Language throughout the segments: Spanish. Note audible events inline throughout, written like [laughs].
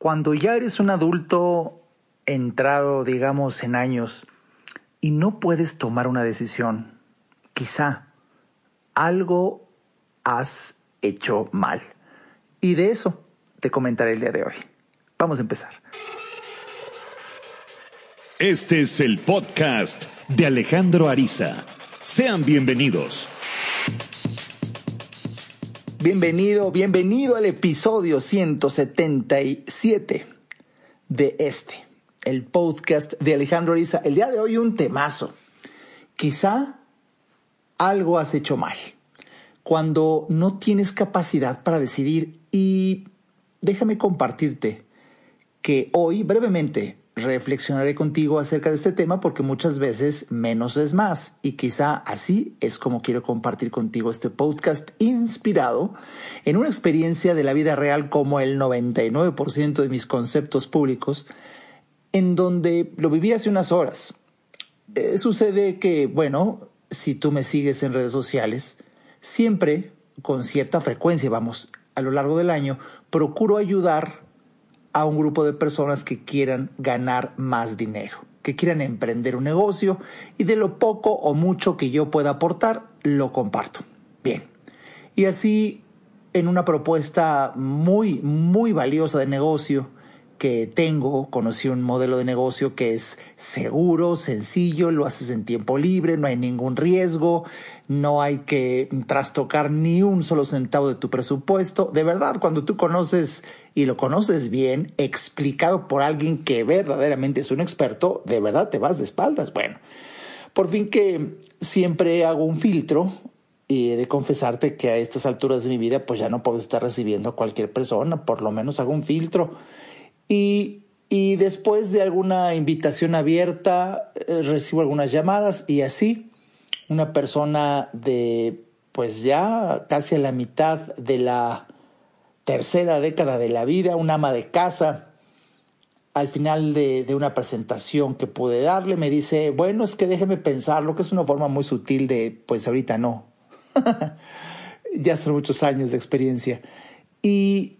Cuando ya eres un adulto entrado, digamos, en años y no puedes tomar una decisión, quizá algo has hecho mal. Y de eso te comentaré el día de hoy. Vamos a empezar. Este es el podcast de Alejandro Ariza. Sean bienvenidos. Bienvenido, bienvenido al episodio 177 de este, el podcast de Alejandro Ariza. El día de hoy un temazo. Quizá algo has hecho mal. Cuando no tienes capacidad para decidir y déjame compartirte que hoy brevemente reflexionaré contigo acerca de este tema porque muchas veces menos es más y quizá así es como quiero compartir contigo este podcast inspirado en una experiencia de la vida real como el 99% de mis conceptos públicos en donde lo viví hace unas horas. Eh, sucede que, bueno, si tú me sigues en redes sociales, siempre, con cierta frecuencia, vamos, a lo largo del año, procuro ayudar a un grupo de personas que quieran ganar más dinero, que quieran emprender un negocio y de lo poco o mucho que yo pueda aportar, lo comparto. Bien. Y así, en una propuesta muy, muy valiosa de negocio, que tengo, conocí un modelo de negocio que es seguro, sencillo, lo haces en tiempo libre, no hay ningún riesgo, no hay que trastocar ni un solo centavo de tu presupuesto. De verdad, cuando tú conoces y lo conoces bien, explicado por alguien que verdaderamente es un experto, de verdad te vas de espaldas. Bueno, por fin que siempre hago un filtro y he de confesarte que a estas alturas de mi vida pues ya no puedo estar recibiendo a cualquier persona, por lo menos hago un filtro y, y después de alguna invitación abierta, eh, recibo algunas llamadas y así una persona de pues ya casi a la mitad de la tercera década de la vida, una ama de casa, al final de, de, una presentación que pude darle, me dice, bueno, es que déjeme pensarlo, que es una forma muy sutil de, pues ahorita no. [laughs] ya son muchos años de experiencia. Y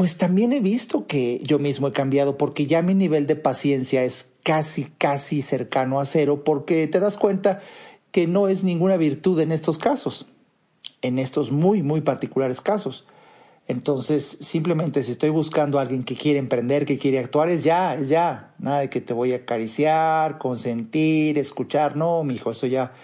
pues también he visto que yo mismo he cambiado porque ya mi nivel de paciencia es casi, casi cercano a cero porque te das cuenta que no es ninguna virtud en estos casos, en estos muy, muy particulares casos. Entonces, simplemente si estoy buscando a alguien que quiere emprender, que quiere actuar, es ya, es ya. Nada de que te voy a acariciar, consentir, escuchar. No, mi hijo, eso ya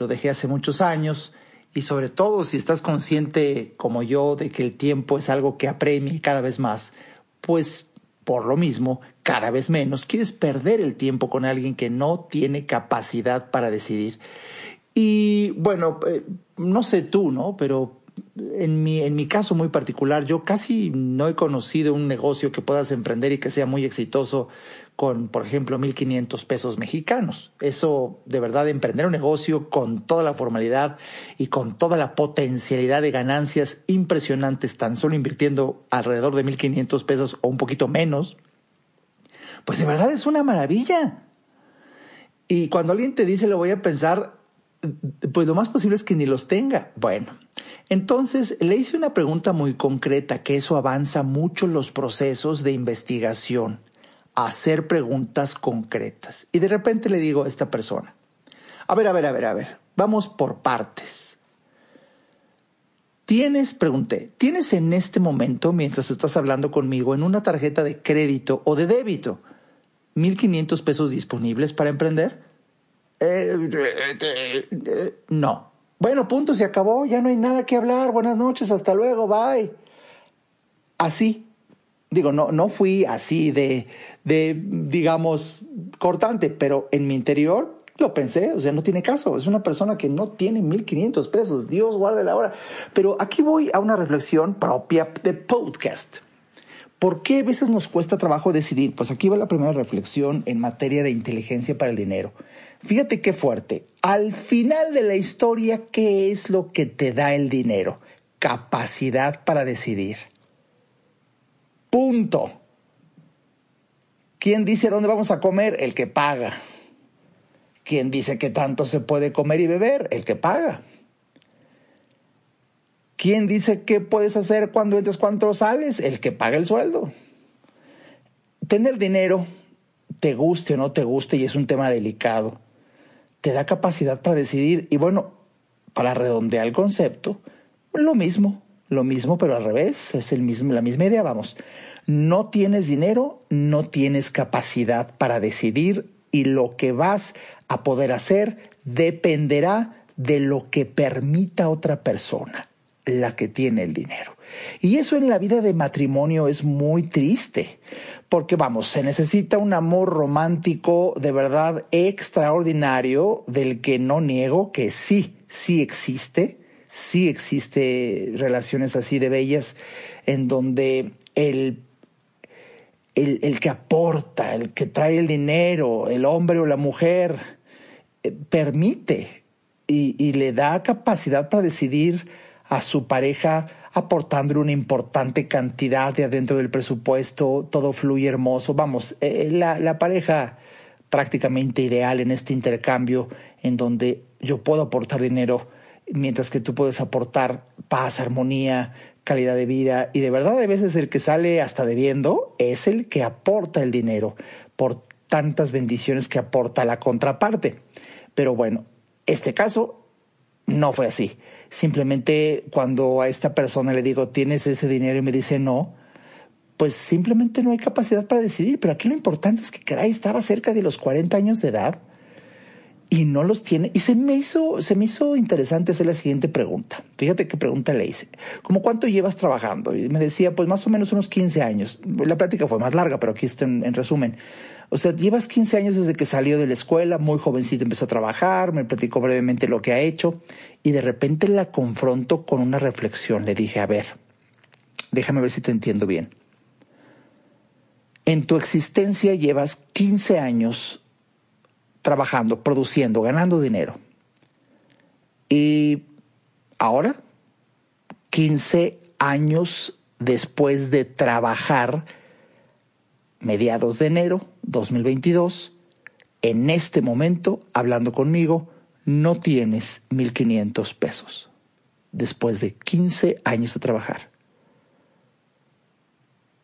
lo dejé hace muchos años y sobre todo si estás consciente como yo de que el tiempo es algo que apremia cada vez más, pues por lo mismo, cada vez menos quieres perder el tiempo con alguien que no tiene capacidad para decidir. Y bueno, eh, no sé tú, ¿no? Pero en mi, en mi caso muy particular, yo casi no he conocido un negocio que puedas emprender y que sea muy exitoso con, por ejemplo, 1.500 pesos mexicanos. Eso, de verdad, emprender un negocio con toda la formalidad y con toda la potencialidad de ganancias impresionantes, tan solo invirtiendo alrededor de 1.500 pesos o un poquito menos, pues de verdad es una maravilla. Y cuando alguien te dice lo voy a pensar, pues lo más posible es que ni los tenga. Bueno, entonces le hice una pregunta muy concreta, que eso avanza mucho los procesos de investigación, hacer preguntas concretas. Y de repente le digo a esta persona, a ver, a ver, a ver, a ver, vamos por partes. ¿Tienes, pregunté, tienes en este momento, mientras estás hablando conmigo, en una tarjeta de crédito o de débito, 1.500 pesos disponibles para emprender? Eh, no. Bueno, punto, se acabó, ya no hay nada que hablar. Buenas noches, hasta luego, bye. Así. Digo, no, no fui así de, de, digamos, cortante, pero en mi interior lo pensé, o sea, no tiene caso. Es una persona que no tiene 1500 pesos. Dios guarde la hora. Pero aquí voy a una reflexión propia de podcast. ¿Por qué a veces nos cuesta trabajo decidir? Pues aquí va la primera reflexión en materia de inteligencia para el dinero. Fíjate qué fuerte. Al final de la historia, ¿qué es lo que te da el dinero? Capacidad para decidir. Punto. ¿Quién dice dónde vamos a comer? El que paga. ¿Quién dice que tanto se puede comer y beber? El que paga. ¿Quién dice qué puedes hacer cuando entres, cuando sales? El que paga el sueldo. tener dinero, te guste o no te guste, y es un tema delicado, te da capacidad para decidir. Y bueno, para redondear el concepto, lo mismo, lo mismo, pero al revés, es la misma idea, vamos. No tienes dinero, no tienes capacidad para decidir y lo que vas a poder hacer dependerá de lo que permita otra persona, la que tiene el dinero. Y eso en la vida de matrimonio es muy triste, porque vamos, se necesita un amor romántico de verdad extraordinario del que no niego que sí, sí existe, sí existe relaciones así de bellas en donde el, el, que aporta, el que trae el dinero, el hombre o la mujer, eh, permite y le da capacidad para decidir a su pareja aportándole una importante cantidad de adentro del presupuesto, todo fluye hermoso. Vamos, eh, la, la pareja prácticamente ideal en este intercambio en donde yo puedo aportar dinero mientras que tú puedes aportar paz, armonía, calidad de vida y de verdad a veces el que sale hasta debiendo es el que aporta el dinero por tantas bendiciones que aporta la contraparte. Pero bueno, este caso no fue así. Simplemente cuando a esta persona le digo, tienes ese dinero y me dice no, pues simplemente no hay capacidad para decidir. Pero aquí lo importante es que, caray, estaba cerca de los 40 años de edad y no los tiene. Y se me hizo, se me hizo interesante hacer la siguiente pregunta. Fíjate qué pregunta le hice. ¿Cómo cuánto llevas trabajando? Y me decía, pues más o menos unos 15 años. La plática fue más larga, pero aquí está en resumen. O sea, llevas 15 años desde que salió de la escuela, muy jovencito empezó a trabajar, me platicó brevemente lo que ha hecho y de repente la confronto con una reflexión. Le dije, a ver, déjame ver si te entiendo bien. En tu existencia llevas 15 años trabajando, produciendo, ganando dinero. Y ahora, 15 años después de trabajar, mediados de enero 2022, en este momento, hablando conmigo, no tienes 1.500 pesos después de 15 años de trabajar.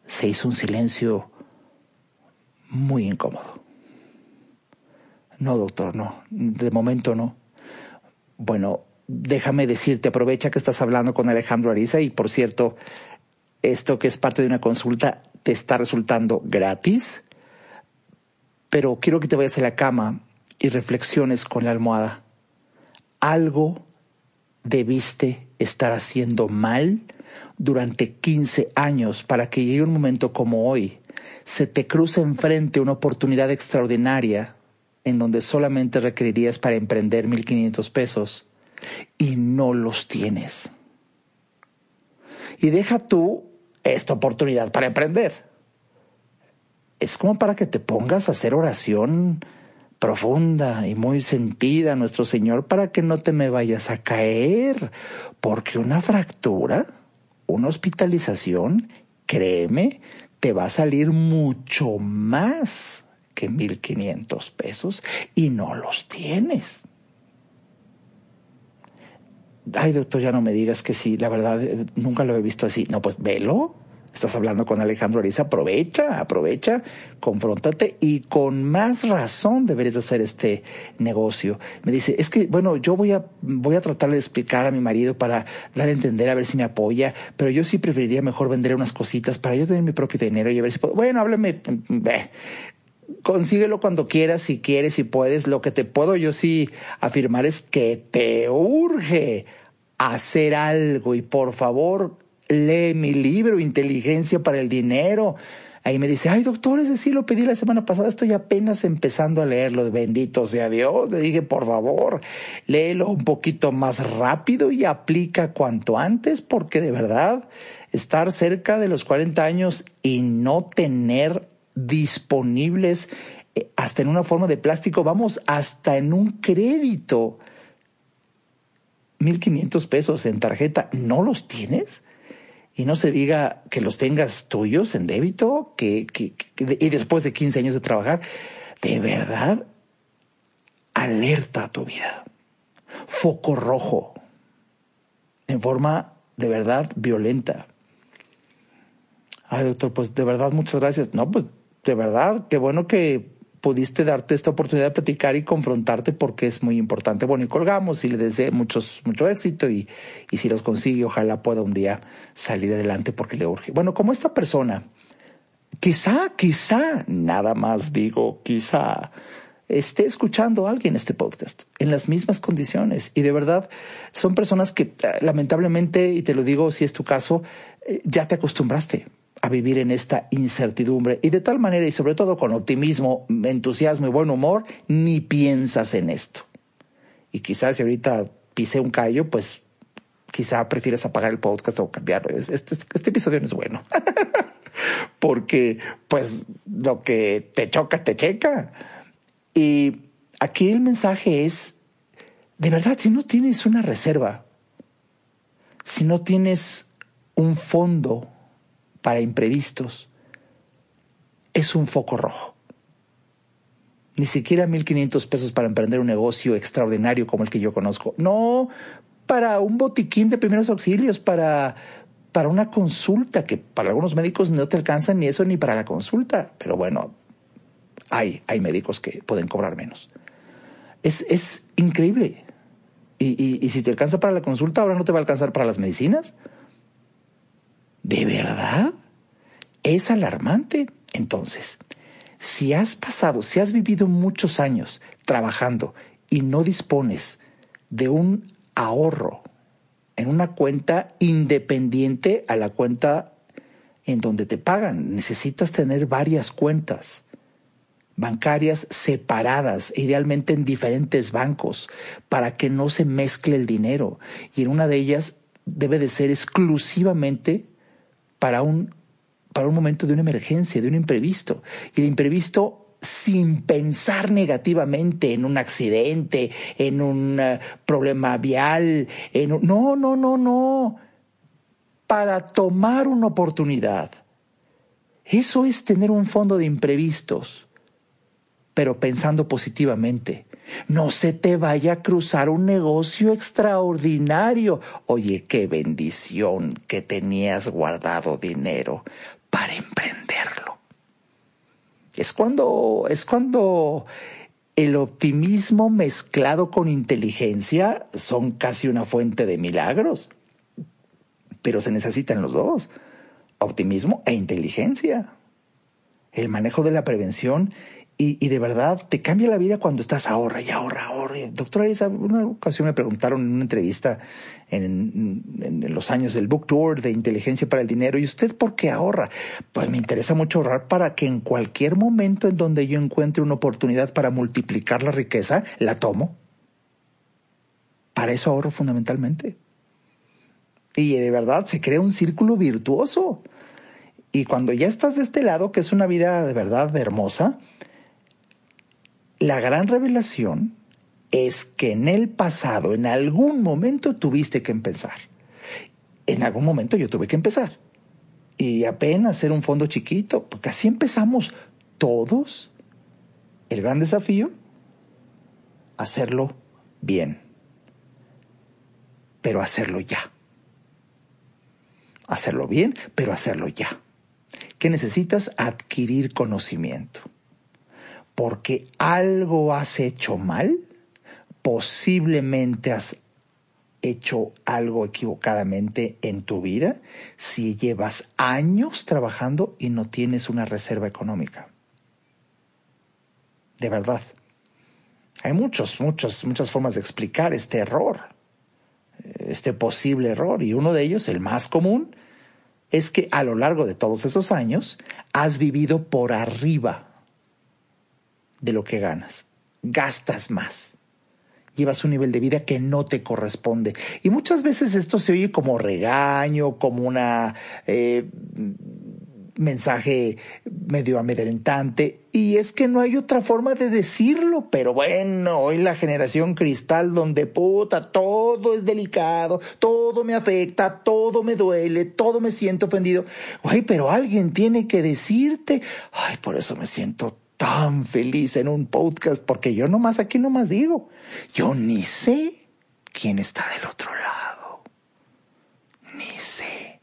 Se hizo un silencio muy incómodo. No, doctor, no. De momento no. Bueno, déjame decirte, aprovecha que estás hablando con Alejandro Ariza y por cierto, esto que es parte de una consulta te está resultando gratis, pero quiero que te vayas a la cama y reflexiones con la almohada. Algo debiste estar haciendo mal durante 15 años para que llegue un momento como hoy, se te cruce enfrente una oportunidad extraordinaria en donde solamente requerirías para emprender 1.500 pesos y no los tienes. Y deja tú esta oportunidad para emprender. Es como para que te pongas a hacer oración profunda y muy sentida a nuestro Señor para que no te me vayas a caer, porque una fractura, una hospitalización, créeme, te va a salir mucho más que 1.500 pesos y no los tienes. Ay, doctor, ya no me digas que sí, la verdad, eh, nunca lo he visto así. No, pues velo. Estás hablando con Alejandro Ariza, aprovecha, aprovecha, confróntate y con más razón deberías hacer este negocio. Me dice, es que, bueno, yo voy a, voy a tratar de explicar a mi marido para dar a entender a ver si me apoya, pero yo sí preferiría mejor vender unas cositas para yo tener mi propio dinero y a ver si puedo. Bueno, háblame, ve, consíguelo cuando quieras, si quieres, si puedes. Lo que te puedo yo sí afirmar es que te urge hacer algo y por favor lee mi libro, Inteligencia para el Dinero. Ahí me dice, ay doctor, ese sí lo pedí la semana pasada, estoy apenas empezando a leerlo, bendito sea Dios. Le dije, por favor, léelo un poquito más rápido y aplica cuanto antes, porque de verdad, estar cerca de los 40 años y no tener disponibles eh, hasta en una forma de plástico, vamos, hasta en un crédito. 1.500 pesos en tarjeta, ¿no los tienes? y no se diga que los tengas tuyos en débito, que, que, y después de 15 años de trabajar, de verdad, alerta a tu vida. Foco rojo, en forma de verdad violenta. Ay, doctor, pues de verdad muchas gracias. No, pues de verdad, qué bueno que pudiste darte esta oportunidad de platicar y confrontarte porque es muy importante. Bueno, y colgamos y le deseo muchos, mucho éxito y, y si los consigue, ojalá pueda un día salir adelante porque le urge. Bueno, como esta persona, quizá, quizá, nada más digo, quizá esté escuchando a alguien este podcast en las mismas condiciones y de verdad son personas que eh, lamentablemente, y te lo digo si es tu caso, eh, ya te acostumbraste a vivir en esta incertidumbre y de tal manera y sobre todo con optimismo, entusiasmo y buen humor, ni piensas en esto. Y quizás si ahorita pisé un callo, pues quizá prefieres apagar el podcast o cambiarlo. Este, este episodio no es bueno. [laughs] Porque pues lo que te choca, te checa. Y aquí el mensaje es, de verdad, si no tienes una reserva, si no tienes un fondo para imprevistos, es un foco rojo. Ni siquiera 1.500 pesos para emprender un negocio extraordinario como el que yo conozco. No, para un botiquín de primeros auxilios, para, para una consulta, que para algunos médicos no te alcanzan ni eso ni para la consulta. Pero bueno, hay, hay médicos que pueden cobrar menos. Es, es increíble. Y, y, y si te alcanza para la consulta, ahora no te va a alcanzar para las medicinas. ¿De verdad? Es alarmante. Entonces, si has pasado, si has vivido muchos años trabajando y no dispones de un ahorro en una cuenta independiente a la cuenta en donde te pagan, necesitas tener varias cuentas bancarias separadas, idealmente en diferentes bancos, para que no se mezcle el dinero. Y en una de ellas debe de ser exclusivamente para un, para un momento de una emergencia, de un imprevisto. Y el imprevisto sin pensar negativamente en un accidente, en un uh, problema vial, en no, no, no, no. Para tomar una oportunidad. Eso es tener un fondo de imprevistos, pero pensando positivamente. No se te vaya a cruzar un negocio extraordinario. Oye, qué bendición que tenías guardado dinero para emprenderlo. Es cuando, es cuando el optimismo mezclado con inteligencia son casi una fuente de milagros. Pero se necesitan los dos, optimismo e inteligencia. El manejo de la prevención y, de verdad te cambia la vida cuando estás ahorra y ahorra, ahorra. Doctora Arisa, una ocasión me preguntaron en una entrevista en, en, los años del Book Tour de Inteligencia para el Dinero, ¿y usted por qué ahorra? Pues me interesa mucho ahorrar para que en cualquier momento en donde yo encuentre una oportunidad para multiplicar la riqueza, la tomo. Para eso ahorro fundamentalmente. Y de verdad se crea un círculo virtuoso. Y cuando ya estás de este lado, que es una vida de verdad hermosa, la gran revelación es que en el pasado, en algún momento tuviste que empezar. En algún momento yo tuve que empezar. Y apenas hacer un fondo chiquito, porque así empezamos todos. El gran desafío, hacerlo bien. Pero hacerlo ya. Hacerlo bien, pero hacerlo ya. ¿Qué necesitas? Adquirir conocimiento porque algo has hecho mal, posiblemente has hecho algo equivocadamente en tu vida si llevas años trabajando y no tienes una reserva económica. De verdad. Hay muchos, muchos, muchas formas de explicar este error, este posible error, y uno de ellos, el más común, es que a lo largo de todos esos años has vivido por arriba de lo que ganas. Gastas más. Llevas un nivel de vida que no te corresponde. Y muchas veces esto se oye como regaño, como una eh, mensaje medio amedrentante. Y es que no hay otra forma de decirlo. Pero bueno, hoy la generación cristal donde puta, todo es delicado, todo me afecta, todo me duele, todo me siento ofendido. Ay, pero alguien tiene que decirte. Ay, por eso me siento tan feliz en un podcast porque yo nomás aquí nomás digo, yo ni sé quién está del otro lado. Ni sé.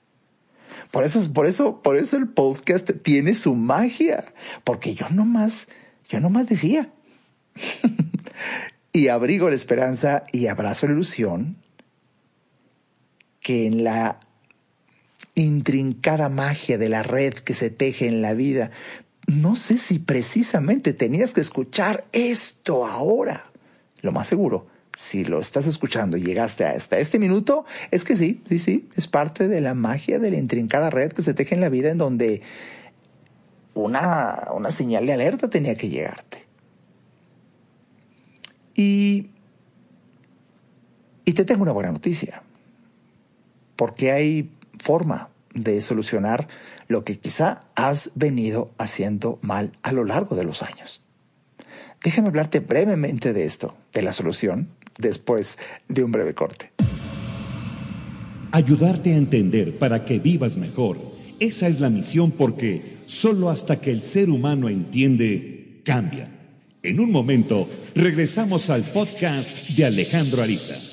Por eso, por eso, por eso el podcast tiene su magia. Porque yo nomás, yo nomás decía. [laughs] y abrigo la esperanza y abrazo la ilusión que en la intrincada magia de la red que se teje en la vida, no sé si precisamente tenías que escuchar esto ahora. Lo más seguro, si lo estás escuchando y llegaste hasta este minuto, es que sí, sí, sí, es parte de la magia de la intrincada red que se teje en la vida en donde una, una señal de alerta tenía que llegarte. Y, y te tengo una buena noticia, porque hay forma de solucionar lo que quizá has venido haciendo mal a lo largo de los años. Déjame hablarte brevemente de esto, de la solución, después de un breve corte. Ayudarte a entender para que vivas mejor. Esa es la misión porque solo hasta que el ser humano entiende, cambia. En un momento, regresamos al podcast de Alejandro Ariza.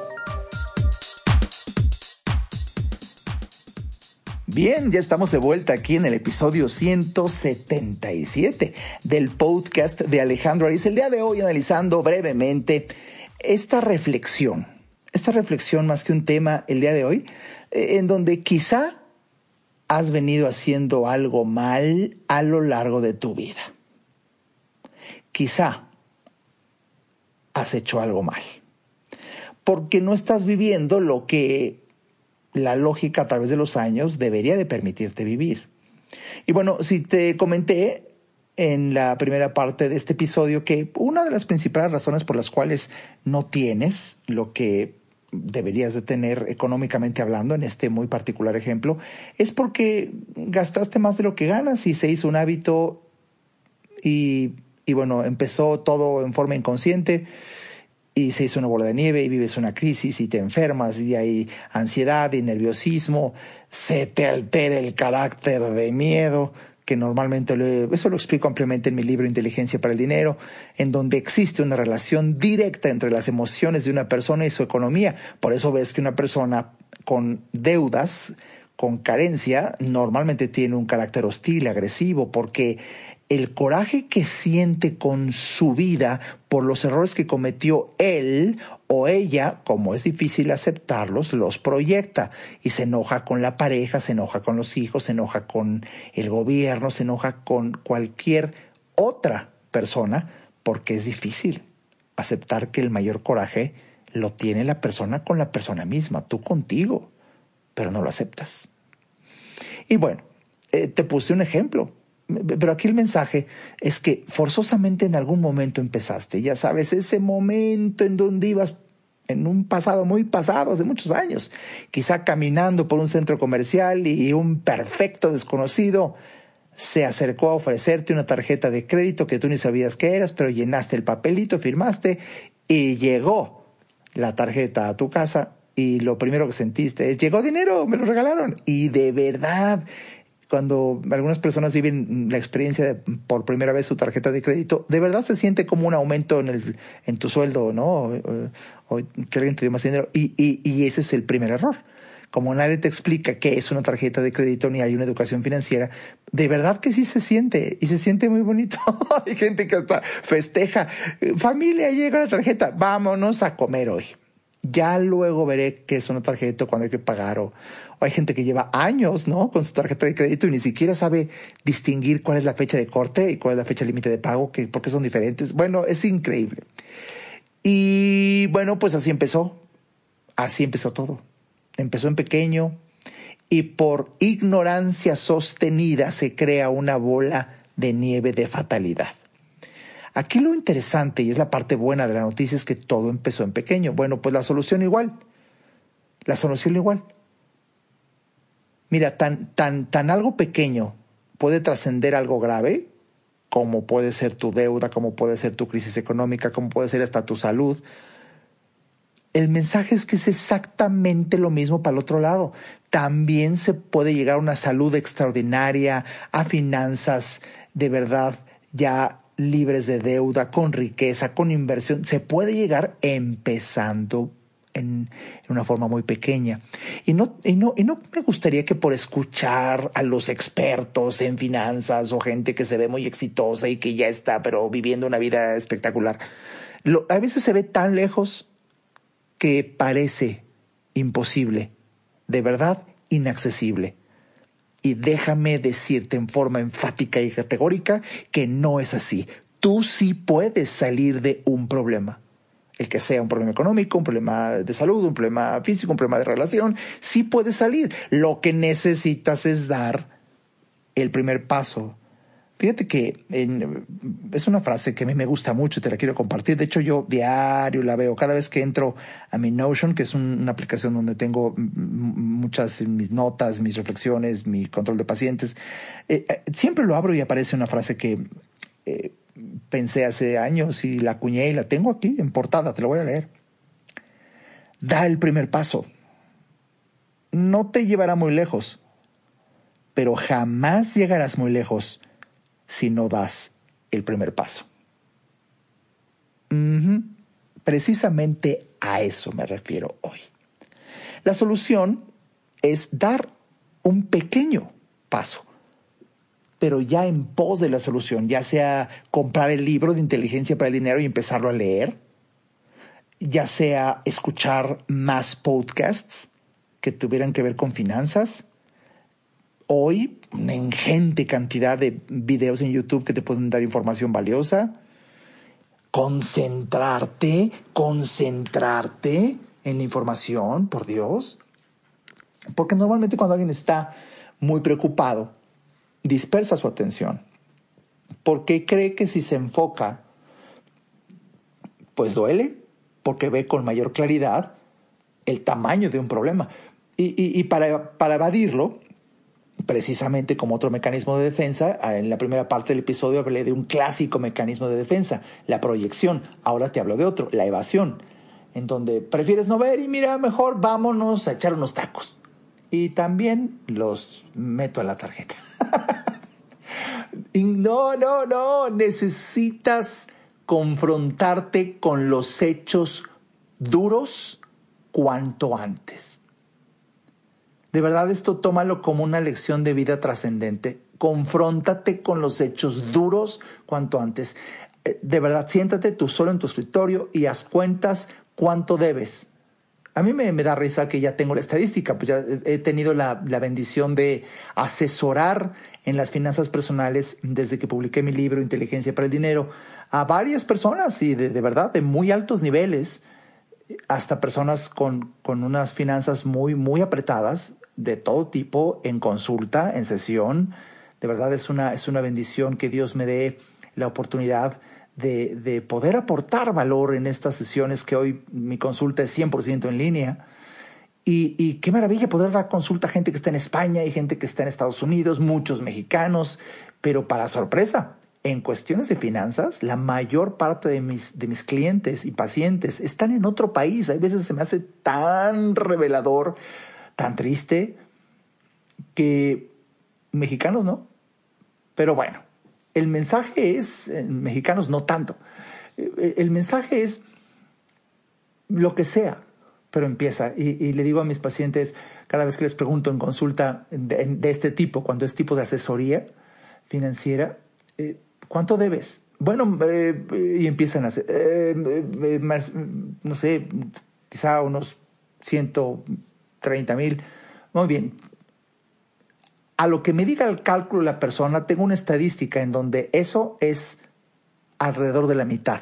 Bien, ya estamos de vuelta aquí en el episodio 177 del podcast de Alejandro Ariz. El día de hoy analizando brevemente esta reflexión, esta reflexión más que un tema el día de hoy, eh, en donde quizá has venido haciendo algo mal a lo largo de tu vida. Quizá has hecho algo mal. Porque no estás viviendo lo que la lógica a través de los años debería de permitirte vivir. Y bueno, si te comenté en la primera parte de este episodio que una de las principales razones por las cuales no tienes lo que deberías de tener económicamente hablando en este muy particular ejemplo es porque gastaste más de lo que ganas y se hizo un hábito y, y bueno, empezó todo en forma inconsciente y se hizo una bola de nieve y vives una crisis y te enfermas y hay ansiedad y nerviosismo, se te altera el carácter de miedo, que normalmente eso lo explico ampliamente en mi libro Inteligencia para el Dinero, en donde existe una relación directa entre las emociones de una persona y su economía. Por eso ves que una persona con deudas, con carencia, normalmente tiene un carácter hostil, agresivo, porque el coraje que siente con su vida por los errores que cometió él o ella, como es difícil aceptarlos, los proyecta y se enoja con la pareja, se enoja con los hijos, se enoja con el gobierno, se enoja con cualquier otra persona, porque es difícil aceptar que el mayor coraje lo tiene la persona con la persona misma, tú contigo, pero no lo aceptas. Y bueno, eh, te puse un ejemplo pero aquí el mensaje es que forzosamente en algún momento empezaste, ya sabes, ese momento en donde ibas en un pasado muy pasado, hace muchos años, quizá caminando por un centro comercial y un perfecto desconocido se acercó a ofrecerte una tarjeta de crédito que tú ni sabías que eras, pero llenaste el papelito, firmaste y llegó la tarjeta a tu casa y lo primero que sentiste es, llegó dinero, me lo regalaron. Y de verdad, cuando algunas personas viven la experiencia de por primera vez su tarjeta de crédito, de verdad se siente como un aumento en, el, en tu sueldo, ¿no? O, que alguien te dio más dinero. Y, y, y ese es el primer error. Como nadie te explica qué es una tarjeta de crédito ni hay una educación financiera, de verdad que sí se siente y se siente muy bonito. [laughs] hay gente que hasta festeja. Familia, llega la tarjeta, vámonos a comer hoy. Ya luego veré qué es una tarjeta cuando hay que pagar o, o hay gente que lleva años, ¿no? Con su tarjeta de crédito y ni siquiera sabe distinguir cuál es la fecha de corte y cuál es la fecha límite de pago, que, porque son diferentes. Bueno, es increíble. Y bueno, pues así empezó. Así empezó todo. Empezó en pequeño y por ignorancia sostenida se crea una bola de nieve de fatalidad. Aquí lo interesante, y es la parte buena de la noticia, es que todo empezó en pequeño. Bueno, pues la solución igual. La solución igual. Mira, tan, tan, tan algo pequeño puede trascender algo grave, como puede ser tu deuda, como puede ser tu crisis económica, como puede ser hasta tu salud. El mensaje es que es exactamente lo mismo para el otro lado. También se puede llegar a una salud extraordinaria, a finanzas de verdad ya libres de deuda, con riqueza, con inversión. Se puede llegar empezando en, una forma muy pequeña. Y no, y, no, y no me gustaría que por escuchar a los expertos en finanzas o gente que se ve muy exitosa y que ya está, pero viviendo una vida espectacular, a veces se ve tan lejos que parece imposible, de verdad inaccesible. Y déjame decirte en forma enfática y categórica que no es así. Tú sí puedes salir de un problema. El que sea un problema económico, un problema de salud, un problema físico, un problema de relación, sí puedes salir. Lo que necesitas es dar el primer paso Fíjate que es una frase que a mí me gusta mucho y te la quiero compartir. De hecho, yo diario la veo. Cada vez que entro a mi Notion, que es una aplicación donde tengo muchas mis notas, mis reflexiones, mi control de pacientes, eh, eh, siempre lo abro y aparece una frase que eh, pensé hace años y la acuñé y la tengo aquí en portada. Te la voy a leer. Da el primer paso. No te llevará muy lejos, pero jamás llegarás muy lejos si no das el primer paso. Precisamente a eso me refiero hoy. La solución es dar un pequeño paso, pero ya en pos de la solución, ya sea comprar el libro de inteligencia para el dinero y empezarlo a leer, ya sea escuchar más podcasts que tuvieran que ver con finanzas, hoy una ingente cantidad de videos en YouTube que te pueden dar información valiosa. Concentrarte, concentrarte en la información, por Dios. Porque normalmente cuando alguien está muy preocupado, dispersa su atención. Porque cree que si se enfoca, pues duele, porque ve con mayor claridad el tamaño de un problema. Y, para, para evadirlo, precisamente como otro mecanismo de defensa. En la primera parte del episodio hablé de un clásico mecanismo de defensa, la proyección. Ahora te hablo de otro, la evasión, en donde prefieres no ver y mira, mejor vámonos a echar unos tacos. Y también los meto a la tarjeta. [laughs] no, no, no, necesitas confrontarte con los hechos duros cuanto antes. De verdad esto tómalo como una lección de vida trascendente. Confróntate con los hechos duros cuanto antes. Eh, de verdad, siéntate tú solo en tu escritorio y haz cuentas cuánto debes. A mí me, da risa que ya tengo la estadística, pues ya he tenido la, bendición de asesorar en las finanzas personales desde que publiqué mi libro Inteligencia para el Dinero a varias personas y de, de verdad de muy altos niveles, hasta personas con, con unas finanzas muy, muy apretadas de todo tipo en consulta, en sesión. De verdad es una, es una bendición que Dios me dé la oportunidad de, de poder aportar valor en estas sesiones que hoy mi consulta es 100% en línea. Y, y, qué maravilla poder dar consulta a gente que está en España y gente que está en Estados Unidos, muchos mexicanos, pero para sorpresa, en cuestiones de finanzas, la mayor parte de mis, de mis clientes y pacientes están en otro país. Hay veces se me hace tan revelador tan triste que mexicanos no. Pero bueno, el mensaje es, mexicanos no tanto, el mensaje es lo que sea, pero empieza. Y, le digo a mis pacientes, cada vez que les pregunto en consulta de, este tipo, cuando es tipo de asesoría financiera, eh, ¿cuánto debes? Bueno, eh, y empiezan a hacer, eh, más, no sé, quizá unos 130 mil. Muy bien. A lo que me diga el cálculo la persona, tengo una estadística en donde eso es alrededor de la mitad.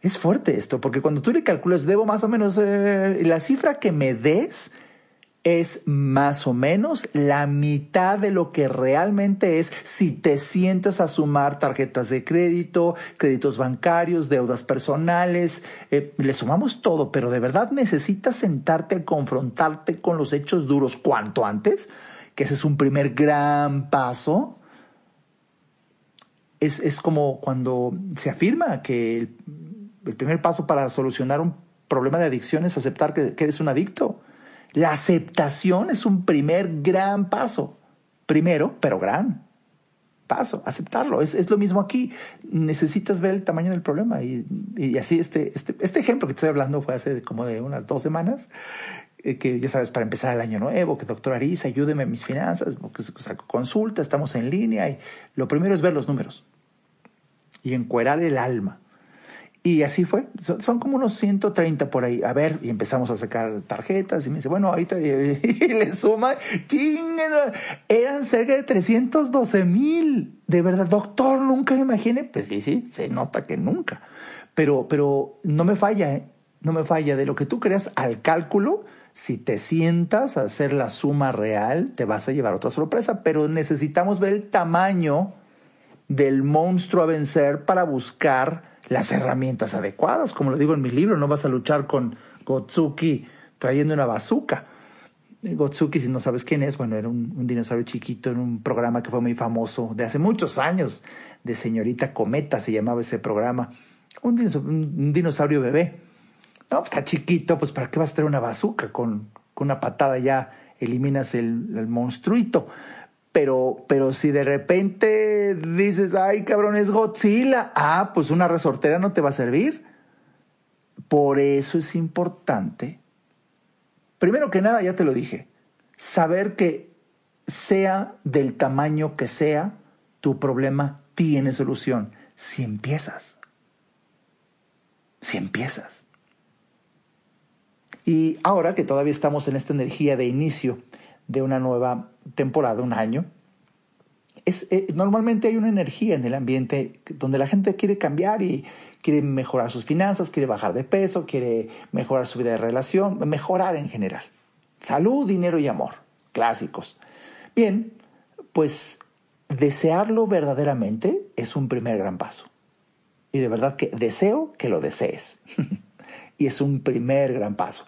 Es fuerte esto, porque cuando tú le calculas, debo más o menos, eh, la cifra que me des es más o menos la mitad de lo que realmente es si te sientas a sumar tarjetas de crédito, créditos bancarios, deudas personales, eh, le sumamos todo, pero de verdad necesitas sentarte a confrontarte con los hechos duros cuanto antes, que ese es un primer gran paso. Es, es como cuando se afirma que el, primer paso para solucionar un problema de adicción es aceptar que eres un adicto. La aceptación es un primer gran paso. Primero, pero gran paso, aceptarlo. Es, es lo mismo aquí. Necesitas ver el tamaño del problema. Y, y así este, este, este, ejemplo que estoy hablando fue hace como de unas dos semanas, eh, que ya sabes, para empezar el año nuevo, que doctor Arisa, ayúdeme en mis finanzas, porque consulta, estamos en línea. Y lo primero es ver los números y encuerar el alma. Y así fue. Son, como unos 130 por ahí. A ver, y empezamos a sacar tarjetas. Y me dice, bueno, ahorita [laughs] y le suma. ¡Chingue! Eran cerca de 312 mil. De verdad, doctor, nunca me imaginé. Pues sí, sí, se nota que nunca. Pero, pero no me falla, ¿eh? No me falla. De lo que tú creas al cálculo, si te sientas a hacer la suma real, te vas a llevar otra sorpresa. Pero necesitamos ver el tamaño del monstruo a vencer para buscar las herramientas adecuadas. Como lo digo en mi libro, no vas a luchar con Gotsuki trayendo una bazooka. Gotsuki, si no sabes quién es, bueno, era un, un, dinosaurio chiquito en un programa que fue muy famoso de hace muchos años, de Señorita Cometa se llamaba ese programa. Un dinosaurio, un dinosaurio bebé. No, pues está chiquito, pues ¿para qué vas a traer una bazooka? Con, con una patada ya eliminas el, el monstruito. Pero, pero si de repente dices, ay cabrón, es Godzilla, ah, pues una resortera no te va a servir. Por eso es importante, primero que nada, ya te lo dije, saber que sea del tamaño que sea, tu problema tiene solución si empiezas. Si empiezas. Y ahora que todavía estamos en esta energía de inicio de una nueva temporada, un año, es, eh, normalmente hay una energía en el ambiente donde la gente quiere cambiar y quiere mejorar sus finanzas, quiere bajar de peso, quiere mejorar su vida de relación, mejorar en general. Salud, dinero y amor, clásicos. Bien, pues desearlo verdaderamente es un primer gran paso. Y de verdad que deseo que lo desees. [laughs] y es un primer gran paso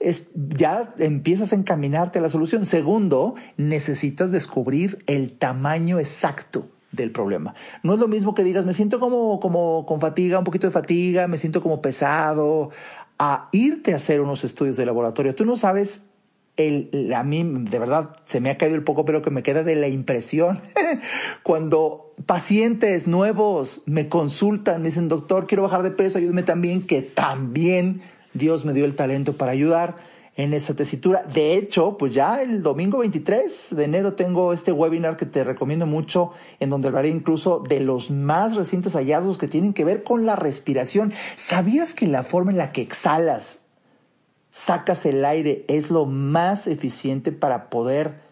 es, ya empiezas a encaminarte a la solución. Segundo, necesitas descubrir el tamaño exacto del problema. No es lo mismo que digas, me siento como, como con fatiga, un poquito de fatiga, me siento como pesado, a irte a hacer unos estudios de laboratorio. Tú no sabes el, a mí de verdad se me ha caído el poco, pero que me queda de la impresión [laughs] cuando pacientes nuevos me consultan, me dicen, doctor, quiero bajar de peso, ayúdame también, que también Dios me dio el talento para ayudar en esa tesitura. De hecho, pues ya el domingo 23 de enero tengo este webinar que te recomiendo mucho, en donde hablaré incluso de los más recientes hallazgos que tienen que ver con la respiración. ¿Sabías que la forma en la que exhalas, sacas el aire, es lo más eficiente para poder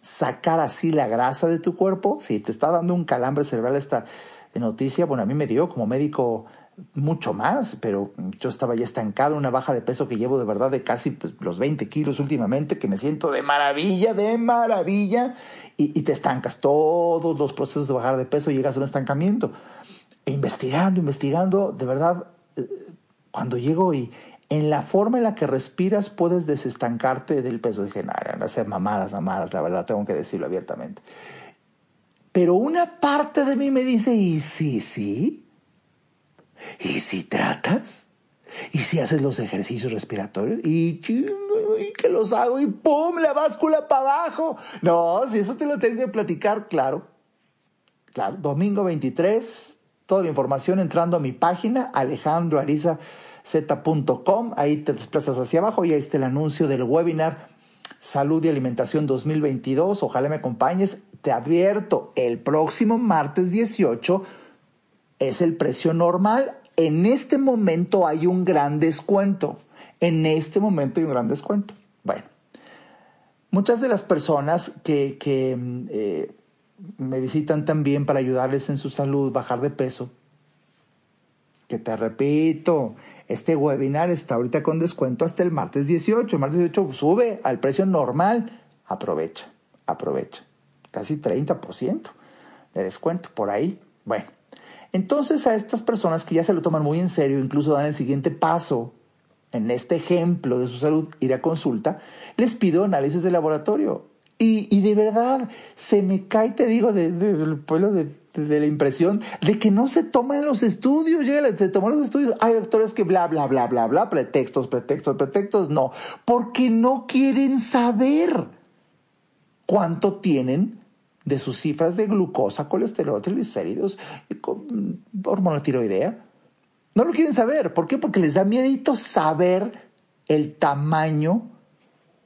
sacar así la grasa de tu cuerpo? Si te está dando un calambre cerebral esta noticia, bueno, a mí me dio como médico mucho más, pero yo estaba ya estancado, una baja de peso que llevo de verdad de casi pues, los 20 kilos últimamente, que me siento de maravilla, de maravilla, y, te estancas todos los procesos de bajar de peso, llegas a un estancamiento. E investigando, investigando, de verdad, eh, cuando llego y en la forma en la que respiras puedes desestancarte del peso, dije, no, no, hacer mamadas, mamadas, la verdad, tengo que decirlo abiertamente. Pero una parte de mí me dice, ¿y sí, sí? ¿Y si tratas? ¿Y si haces los ejercicios respiratorios? Y, y que los hago y ¡pum! La báscula para abajo. No, si eso te lo tengo que platicar, claro. Claro, domingo 23, toda la información entrando a mi página, alejandroarizaz.com. Ahí te desplazas hacia abajo y ahí está el anuncio del webinar Salud y Alimentación 2022. Ojalá me acompañes. Te advierto, el próximo martes 18 es el precio normal. en este momento hay un gran descuento. En este momento hay un gran descuento. Bueno, muchas de las personas que, eh, me visitan también para ayudarles en su salud, bajar de peso, que te repito, este webinar está ahorita con descuento hasta el martes 18. El martes 18 sube al precio normal. Aprovecha, aprovecha. Casi 30% de descuento por ahí. Bueno, entonces a estas personas que ya se lo toman muy en serio, incluso dan el siguiente paso, en este ejemplo de su salud, ir a consulta, les pido análisis de laboratorio. Y, de verdad, se me cae, te digo, del pueblo de, la impresión de que no se toman los estudios. Llega, se toman los estudios. Hay doctores que bla, bla, bla, bla, bla, pretextos, pretextos, pretextos. No, porque no quieren saber cuánto tienen de sus cifras de glucosa, colesterol, triglicéridos, hormona tiroidea. No lo quieren saber. ¿Por qué? Porque les da miedito saber el tamaño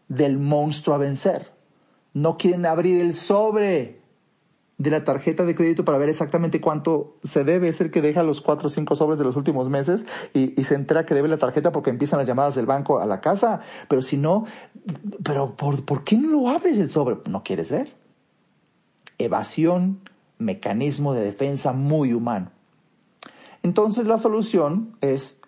del monstruo a vencer. No quieren abrir el sobre de la tarjeta de crédito para ver exactamente cuánto se debe. Es el que deja los cuatro o cinco sobres de los últimos meses y, se entera que debe la tarjeta porque empiezan las llamadas del banco a la casa. Pero si no, pero ¿por, ¿por qué no lo abres el sobre? ¿No quieres ver? Evasión, mecanismo de defensa muy humano. Entonces la solución es,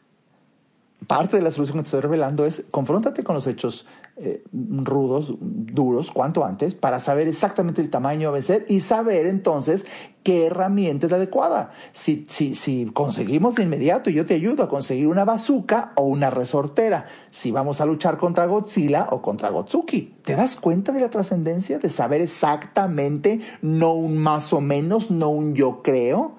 parte de la solución que te estoy revelando es, confróntate con los hechos eh, rudos, duros, cuanto antes, para saber exactamente el tamaño a vencer y saber entonces qué herramienta es la adecuada. Si, si, si conseguimos de inmediato, yo te ayudo a conseguir una bazooka o una resortera. Si vamos a luchar contra Godzilla o contra Gotsuki. ¿Te das cuenta de la trascendencia de saber exactamente, no un más o menos, no un yo creo?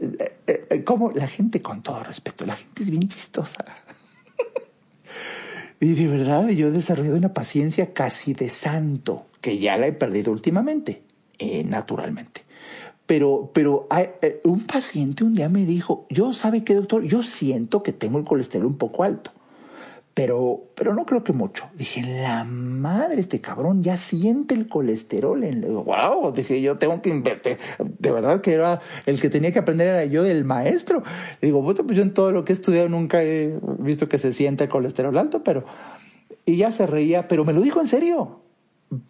Eh, eh, como la gente, con todo respeto, la gente es bien chistosa. Y de verdad yo he desarrollado una paciencia casi de santo, que ya la he perdido últimamente, eh, naturalmente. Pero, pero eh, un paciente un día me dijo, yo sabe qué doctor, yo siento que tengo el colesterol un poco alto pero, pero no creo que mucho. Dije, la madre, este cabrón ya siente el colesterol. En... Wow, dije, yo tengo que invertir. De verdad que era el que tenía que aprender era yo del maestro. Digo, pues yo en todo lo que he estudiado nunca he visto que se sienta el colesterol alto, pero... Y ya se reía, pero me lo dijo en serio.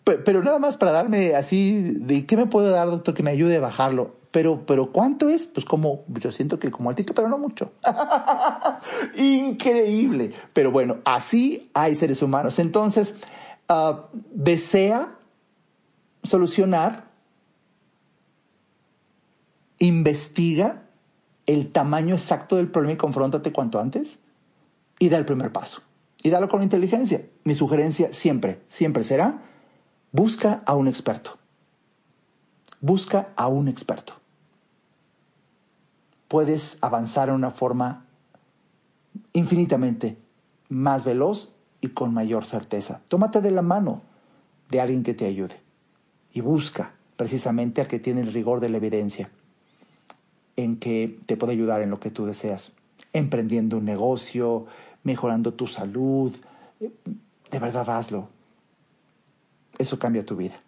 Pero nada más para darme así, de qué me puede dar, doctor, que me ayude a bajarlo. Pero, pero ¿cuánto es? Pues como, yo siento que como altito, pero no mucho. [laughs] Increíble. Pero bueno, así hay seres humanos. Entonces, ah, desea solucionar, investiga el tamaño exacto del problema y confróntate cuanto antes y da el primer paso. Y dalo con inteligencia. Mi sugerencia siempre, siempre será, busca a un experto. Busca a un experto puedes avanzar en una forma infinitamente más veloz y con mayor certeza. Tómate de la mano de alguien que te ayude y busca precisamente al que tiene el rigor de la evidencia en que te puede ayudar en lo que tú deseas, emprendiendo un negocio, mejorando tu salud. De verdad hazlo. Eso cambia tu vida.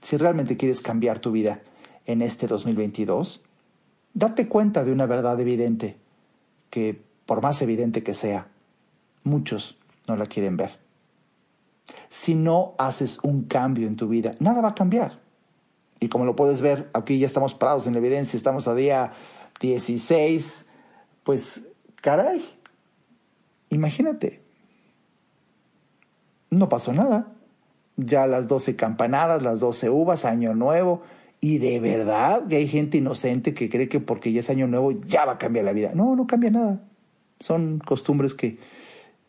Si realmente quieres cambiar tu vida en este 2022, Date cuenta de una verdad evidente, que por más evidente que sea, muchos no la quieren ver. Si no haces un cambio en tu vida, nada va a cambiar. Y como lo puedes ver, aquí ya estamos parados en la evidencia, estamos a día 16, pues caray, imagínate, no pasó nada. Ya las 12 campanadas, las 12 uvas, año nuevo, y de verdad que hay gente inocente que cree que porque ya es año nuevo ya va a cambiar la vida. No, no cambia nada. Son costumbres que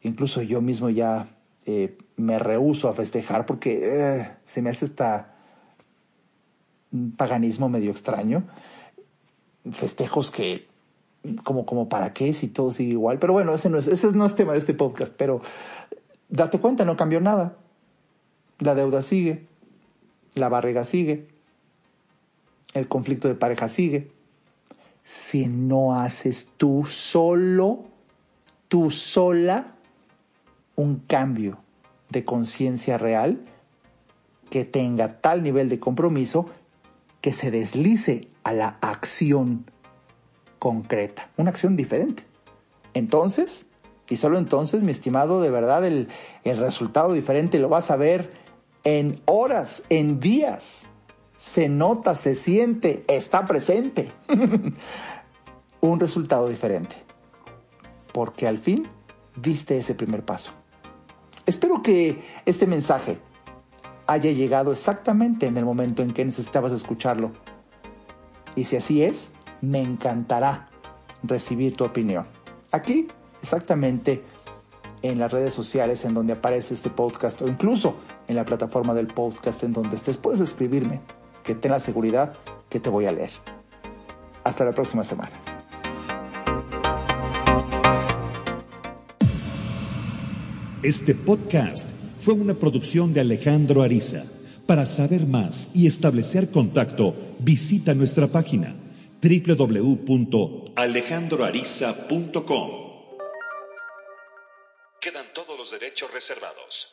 incluso yo mismo ya eh, me rehuso a festejar porque eh, se me hace esta paganismo medio extraño. Festejos que como, como para qué si todo sigue igual. Pero bueno, ese no es, ese no es tema de este podcast. Pero date cuenta, no cambió nada. La deuda sigue, la barriga sigue, el conflicto de pareja sigue. Si no haces tú solo, tú sola, un cambio de conciencia real que tenga tal nivel de compromiso que se deslice a la acción concreta, una acción diferente. Entonces, y solo entonces, mi estimado, de verdad el, el resultado diferente lo vas a ver en horas, en días. Se nota, se siente, está presente. [laughs] Un resultado diferente. Porque al fin diste ese primer paso. Espero que este mensaje haya llegado exactamente en el momento en que necesitabas escucharlo. Y si así es, me encantará recibir tu opinión. Aquí, exactamente en las redes sociales en donde aparece este podcast o incluso en la plataforma del podcast en donde estés, puedes escribirme, que ten la seguridad que te voy a leer. Hasta la próxima semana. Este podcast fue una producción de Alejandro Ariza. Para saber más y establecer contacto, visita nuestra página www.alejandroariza.com. Quedan todos los derechos reservados.